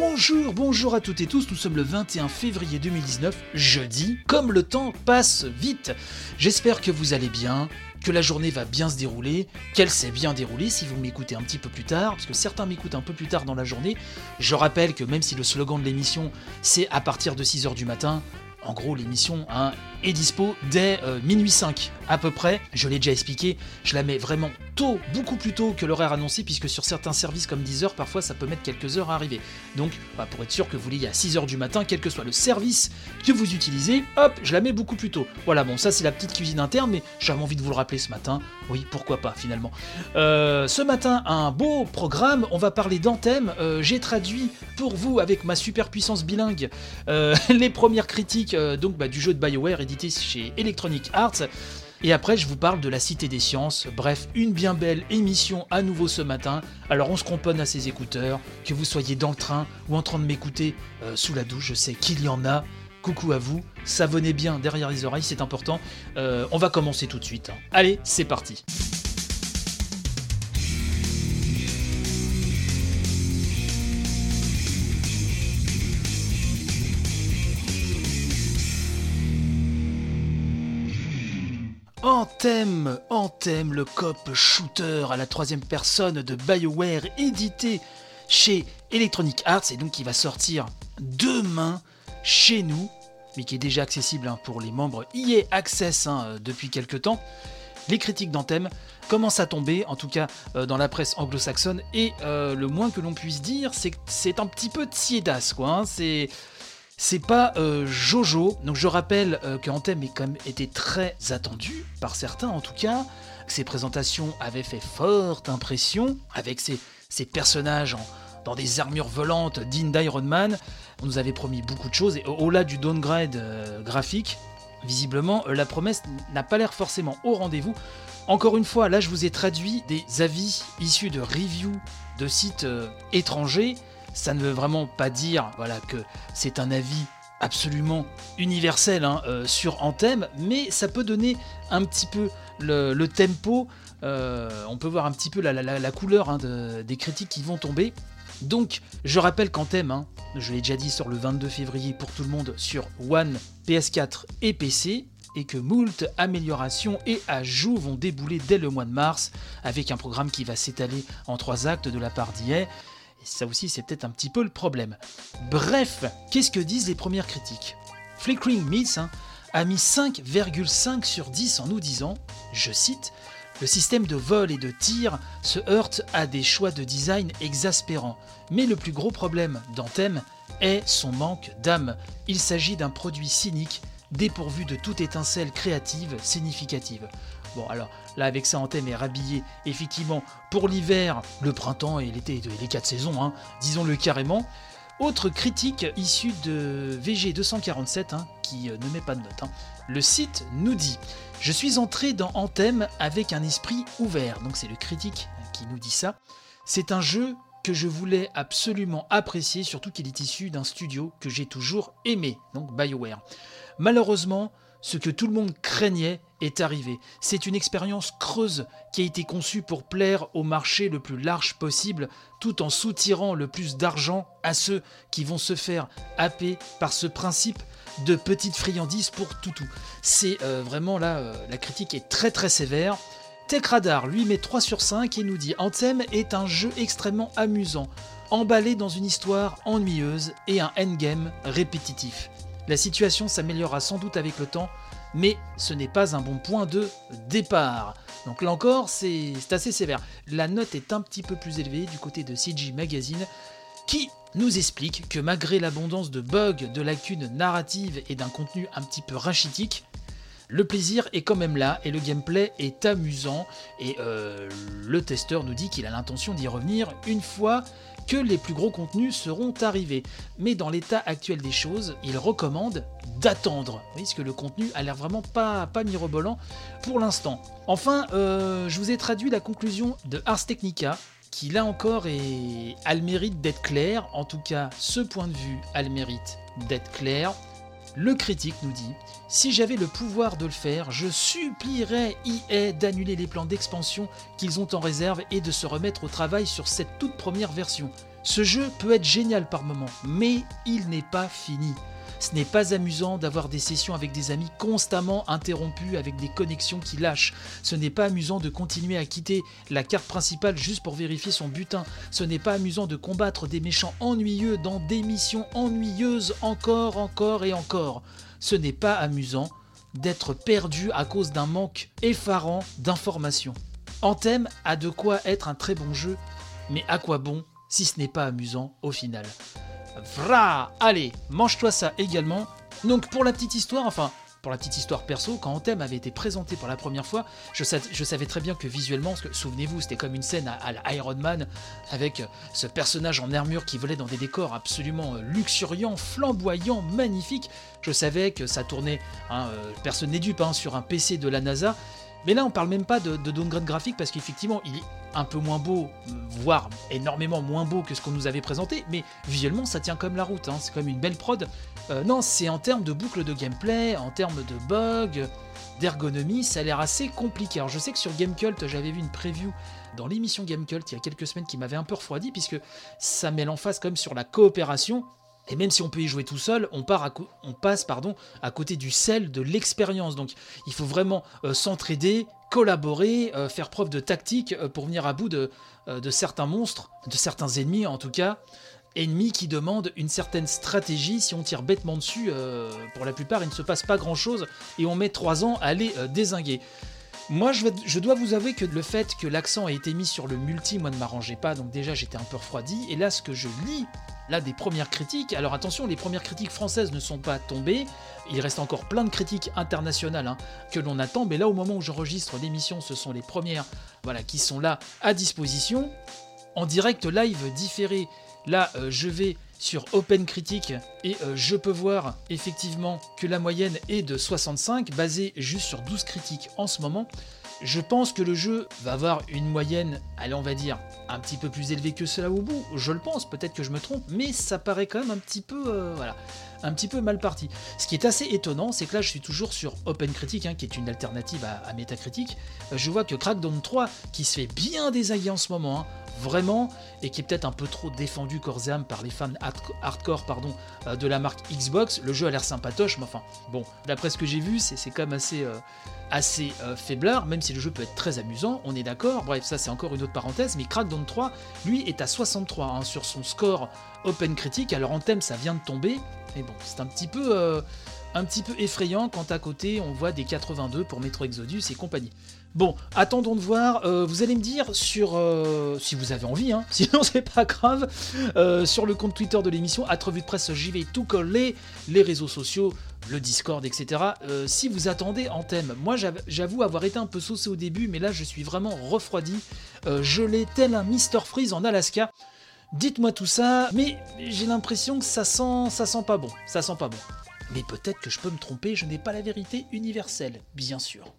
Bonjour, bonjour à toutes et tous, nous sommes le 21 février 2019, jeudi, comme le temps passe vite. J'espère que vous allez bien, que la journée va bien se dérouler, qu'elle s'est bien déroulée si vous m'écoutez un petit peu plus tard, parce que certains m'écoutent un peu plus tard dans la journée. Je rappelle que même si le slogan de l'émission c'est à partir de 6h du matin, en gros, l'émission hein, est dispo dès euh, minuit 5 à peu près. Je l'ai déjà expliqué, je la mets vraiment tôt, beaucoup plus tôt que l'horaire annoncé, puisque sur certains services comme 10 heures, parfois ça peut mettre quelques heures à arriver. Donc, bah, pour être sûr que vous l'ayez à 6 heures du matin, quel que soit le service que vous utilisez, hop, je la mets beaucoup plus tôt. Voilà, bon, ça c'est la petite cuisine interne, mais j'avais envie de vous le rappeler ce matin. Oui, pourquoi pas finalement. Euh, ce matin, un beau programme, on va parler d'Anthem. Euh, J'ai traduit pour vous, avec ma super puissance bilingue, euh, les premières critiques donc, bah, du jeu de BioWare édité chez Electronic Arts. Et après, je vous parle de la Cité des Sciences. Bref, une bien belle émission à nouveau ce matin. Alors, on se componne à ses écouteurs, que vous soyez dans le train ou en train de m'écouter euh, sous la douche, je sais qu'il y en a. Coucou à vous, savonnez bien derrière les oreilles, c'est important. Euh, on va commencer tout de suite. Allez, c'est parti. Anthem, Anthem, le cop shooter à la troisième personne de BioWare, édité chez Electronic Arts, et donc qui va sortir demain chez nous, mais qui est déjà accessible hein, pour les membres EA Access hein, euh, depuis quelques temps. Les critiques d'Anthem commencent à tomber, en tout cas euh, dans la presse anglo-saxonne, et euh, le moins que l'on puisse dire, c'est que c'est un petit peu tiédasse, quoi. hein. c'est c'est pas euh, Jojo. Donc je rappelle euh, que Anthem est quand très attendu, par certains en tout cas. que Ses présentations avaient fait forte impression, avec ses, personnages dans des armures volantes dignes d'Iron Man. On nous avait promis beaucoup de choses, et au- au-delà du downgrade euh, graphique, visiblement, la promesse n'a pas l'air forcément au rendez-vous. Encore une fois, là je vous ai traduit des avis issus de reviews de sites étrangers. Ça ne veut vraiment pas dire voilà, que c'est un avis absolument universel hein, euh, sur Anthem, mais ça peut donner un petit peu le, tempo. euh, on peut voir un petit peu la, couleur hein, de- des critiques qui vont tomber. Donc, je rappelle qu'Anthem, hein, je l'ai déjà dit, sort le 22 février pour tout le monde sur One, PS4 et PC, et que moult améliorations et ajouts vont débouler dès le mois de mars, avec un programme qui va s'étaler en trois actes de la part d'IA. Et ça aussi, c'est peut-être un petit peu le problème. Bref, qu'est-ce que disent les premières critiques? Flickering Myths hein, a mis 5,5 sur 10 en nous disant, je cite, le système de vol et de tir se heurte à des choix de design exaspérants. Mais le plus gros problème d'Anthem est son manque d'âme. Il s'agit d'un produit cynique, dépourvu de toute étincelle créative significative. Bon, alors là, avec ça, Anthem est rhabillé effectivement pour l'hiver, le printemps et l'été, et les quatre saisons, hein, disons-le carrément. Autre critique issue de VG247, hein, qui euh, ne met pas de note. hein. Le site nous dit Je suis entré dans Anthem avec un esprit ouvert. Donc c'est le critique qui nous dit ça. C'est un jeu que je voulais absolument apprécier, surtout qu'il est issu d'un studio que j'ai toujours aimé, donc BioWare. Malheureusement, ce que tout le monde craignait est arrivé. C'est une expérience creuse qui a été conçue pour plaire au marché le plus large possible, tout en soutirant le plus d'argent à ceux qui vont se faire happer par ce principe de petite friandise pour toutou. C'est euh, vraiment là, euh, la critique est très très sévère. TechRadar lui met 3 sur 5 et nous dit Anthem est un jeu extrêmement amusant, emballé dans une histoire ennuyeuse et un endgame répétitif. La situation s'améliorera sans doute avec le temps, mais ce n'est pas un bon point de départ. Donc là encore, c'est assez sévère. La note est un petit peu plus élevée du côté de CG Magazine, qui nous explique que malgré l'abondance de bugs, de lacunes narratives et d'un contenu un petit peu rachitique, le plaisir est quand même là et le gameplay est amusant et euh, le testeur nous dit qu'il a l'intention d'y revenir une fois que les plus gros contenus seront arrivés. Mais dans l'état actuel des choses, il recommande d'attendre, oui, parce que le contenu a l'air vraiment pas, pas mirobolant pour l'instant. Enfin, euh, je vous ai traduit la conclusion de Ars Technica, qui là encore est, a le mérite d'être clair, en tout cas ce point de vue a le mérite d'être clair. Le critique nous dit Si j'avais le pouvoir de le faire, je supplierais EA d'annuler les plans d'expansion qu'ils ont en réserve et de se remettre au travail sur cette toute première version. Ce jeu peut être génial par moments, mais il n'est pas fini. Ce n'est pas amusant d'avoir des sessions avec des amis constamment interrompues avec des connexions qui lâchent. Ce n'est pas amusant de continuer à quitter la carte principale juste pour vérifier son butin. Ce n'est pas amusant de combattre des méchants ennuyeux dans des missions ennuyeuses encore, encore et encore. Ce n'est pas amusant d'être perdu à cause d'un manque effarant d'informations. Anthem a de quoi être un très bon jeu, mais à quoi bon si ce n'est pas amusant au final? Vra Allez, mange-toi ça également. Donc pour la petite histoire, enfin pour la petite histoire perso, quand Anthem avait été présenté pour la première fois, je, savais très bien que visuellement, souvenez-vous, c'était comme une scène à, la Iron Man, avec ce personnage en armure qui volait dans des décors absolument euh, luxuriants, flamboyants, magnifiques. Je savais que ça tournait, hein, euh, personne n'est dupe, hein, sur un PC de la NASA, mais là, on parle même pas de, downgrade graphique parce qu'effectivement, il est un peu moins beau, voire énormément moins beau que ce qu'on nous avait présenté, mais visuellement, ça tient comme la route. Hein. C'est comme une belle prod. Euh, non, c'est en termes de boucle de gameplay, en termes de bugs, d'ergonomie, ça a l'air assez compliqué. Alors, je sais que sur Gamecult, j'avais vu une preview dans l'émission Gamecult il y a quelques semaines qui m'avait un peu refroidi, puisque ça met l'emphase quand même sur la coopération. Et même si on peut y jouer tout seul, on, passe pardon, à côté du sel de l'expérience. Donc il faut vraiment euh, s'entraider, collaborer, euh, faire preuve de tactique euh, pour venir à bout de, certains monstres, de certains ennemis en tout cas. Ennemis qui demandent une certaine stratégie. Si on tire bêtement dessus, pour la plupart, il ne se passe pas grand-chose et on met trois ans à les désinguer. Moi, je, je, dois vous avouer que le fait que l'accent ait été mis sur le multi, moi, ne m'arrangeait pas. Donc déjà, j'étais un peu refroidi. Et là, ce que je lis là des premières critiques. Alors attention, les premières critiques françaises ne sont pas tombées. Il reste encore plein de critiques internationales hein, que l'on attend, mais là au moment où j'enregistre l'émission, ce sont les premières voilà, qui sont là à disposition. En direct live différé, là euh, je vais sur Open Critique et euh, je peux voir effectivement que la moyenne est de 65, basée juste sur 12 critiques en ce moment. Je pense que le jeu va avoir une moyenne, allez on va dire, un petit peu plus élevée que cela au bout. Je le pense, peut-être que je me trompe, mais ça paraît quand même un petit peu, euh, voilà, un petit peu mal parti. Ce qui est assez étonnant, c'est que là je suis toujours sur OpenCritic, hein, qui est une alternative à, Metacritic. Euh, je vois que Crackdown 3, qui se fait bien désaguer en ce moment, hein, vraiment, et qui est peut-être un peu trop défendu corps et âme par les fans hardcore euh, de la marque Xbox. Le jeu a l'air sympatoche, mais enfin, bon, d'après ce que j'ai vu, c'est quand même assez assez euh, faiblard, même si le jeu peut être très amusant, on est d'accord. Bref, ça c'est encore une autre parenthèse, mais Crackdown 3, lui, est à 63 hein, sur son score Open Critique. Alors en thème, ça vient de tomber, mais bon, c'est un petit peu. Euh, un petit peu effrayant quand à côté on voit des 82 pour Metro Exodus et compagnie. Bon, attendons de voir. Euh, vous allez me dire sur euh, si vous avez envie, hein, sinon c'est pas grave. Euh, sur le compte Twitter de l'émission, à de presse, j'y vais tout coller, les réseaux sociaux, le Discord, etc. si vous attendez en thème, moi j'avoue avoir été un peu saucé au début, mais là je suis vraiment refroidi. je l'ai tel un Mr Freeze en Alaska. Dites-moi tout ça, mais j'ai l'impression que ça sent, ça sent pas bon. Ça sent pas bon. Mais peut-être que je peux me tromper, je n'ai pas la vérité universelle, bien sûr.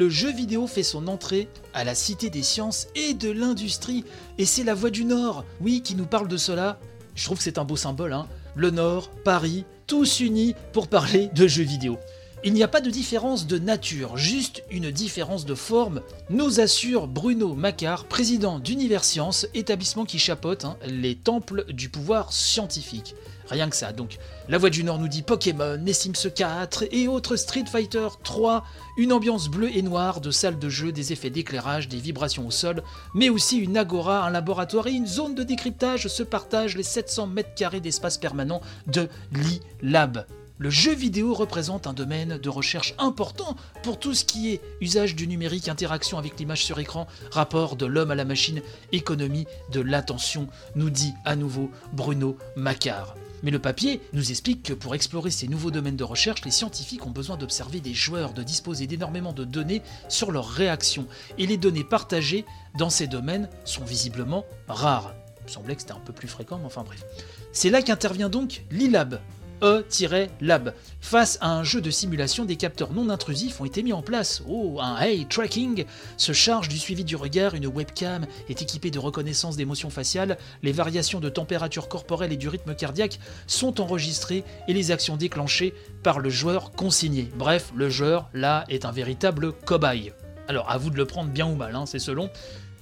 Le jeu vidéo fait son entrée à la Cité des sciences et de l'industrie. Et c'est la Voix du Nord, oui, qui nous parle de cela. Je trouve que c'est un beau symbole, hein. Le Nord, Paris, tous unis pour parler de jeux vidéo. Il n'y a pas de différence de nature, juste une différence de forme, nous assure Bruno Macquart, président d'Univers Science, établissement qui chapeaute hein, les temples du pouvoir scientifique. Rien que ça. Donc, La Voix du Nord nous dit Pokémon, les Sims 4 et autres Street Fighter 3, une ambiance bleue et noire de salle de jeu, des effets d'éclairage, des vibrations au sol, mais aussi une agora, un laboratoire et une zone de décryptage se partagent les 700 mètres carrés d'espace permanent de l'e-lab. Le jeu vidéo représente un domaine de recherche important pour tout ce qui est usage du numérique, interaction avec l'image sur écran, rapport de l'homme à la machine, économie de l'attention, nous dit à nouveau Bruno Macquart. Mais le papier nous explique que pour explorer ces nouveaux domaines de recherche, les scientifiques ont besoin d'observer des joueurs, de disposer d'énormément de données sur leurs réactions. Et les données partagées dans ces domaines sont visiblement rares. Il semblait que c'était un peu plus fréquent, mais enfin bref. C'est là qu'intervient donc l'ILAB, E-Lab. Face à un jeu de simulation, des capteurs non intrusifs ont été mis en place. Oh, un Hey Tracking se charge du suivi du regard, une webcam est équipée de reconnaissance d'émotions faciales, les variations de température corporelle et du rythme cardiaque sont enregistrées et les actions déclenchées par le joueur consigné. Bref, le joueur, là, est un véritable cobaye. Alors, à vous de le prendre bien ou mal, hein, c'est selon.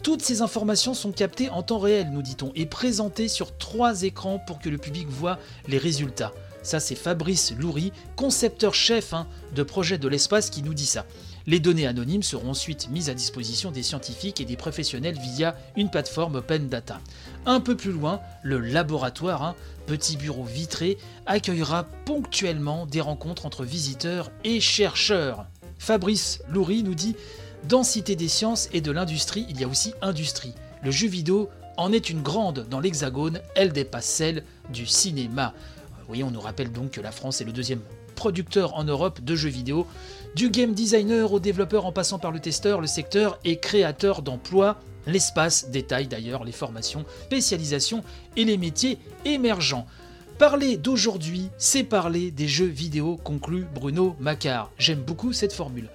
Toutes ces informations sont captées en temps réel, nous dit-on, et présentées sur trois écrans pour que le public voit les résultats. Ça, c'est Fabrice Loury, concepteur chef hein, de projet de l'espace, qui nous dit ça. Les données anonymes seront ensuite mises à disposition des scientifiques et des professionnels via une plateforme Open Data. Un peu plus loin, le laboratoire, hein, petit bureau vitré, accueillera ponctuellement des rencontres entre visiteurs et chercheurs. Fabrice Loury nous dit dans Cité des sciences et de l'industrie, il y a aussi industrie. Le jeu vidéo en est une grande dans l'hexagone, elle dépasse celle du cinéma. Oui, on nous rappelle donc que la France est le deuxième producteur en Europe de jeux vidéo. Du game designer au développeur en passant par le testeur, le secteur est créateur d'emplois. L'espace détaille d'ailleurs les formations, spécialisations et les métiers émergents. Parler d'aujourd'hui, c'est parler des jeux vidéo, conclut Bruno Macquart. J'aime beaucoup cette formule.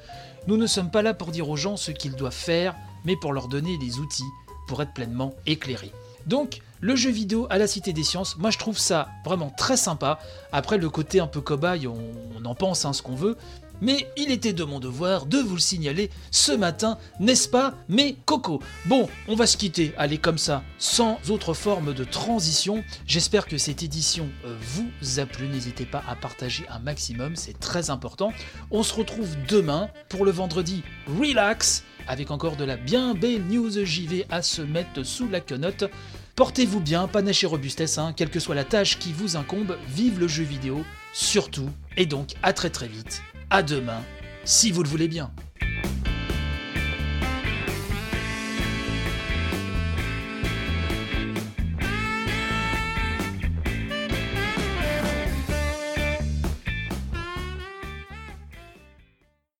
Nous ne sommes pas là pour dire aux gens ce qu'ils doivent faire, mais pour leur donner les outils pour être pleinement éclairés. Donc, le jeu vidéo à la Cité des Sciences, moi je trouve ça vraiment très sympa. Après, le côté un peu cobaye, on, en pense hein, ce qu'on veut. Mais il était de mon devoir de vous le signaler ce matin, n'est-ce pas Mais Coco Bon, on va se quitter, allez comme ça, sans autre forme de transition. J'espère que cette édition euh, vous a plu, n'hésitez pas à partager un maximum, c'est très important. On se retrouve demain pour le vendredi Relax, avec encore de la bien belle news JV à se mettre sous la quenotte. Portez-vous bien, panache et robustesse, hein, quelle que soit la tâche qui vous incombe, vive le jeu vidéo, surtout, et donc à très très vite, à demain, si vous le voulez bien.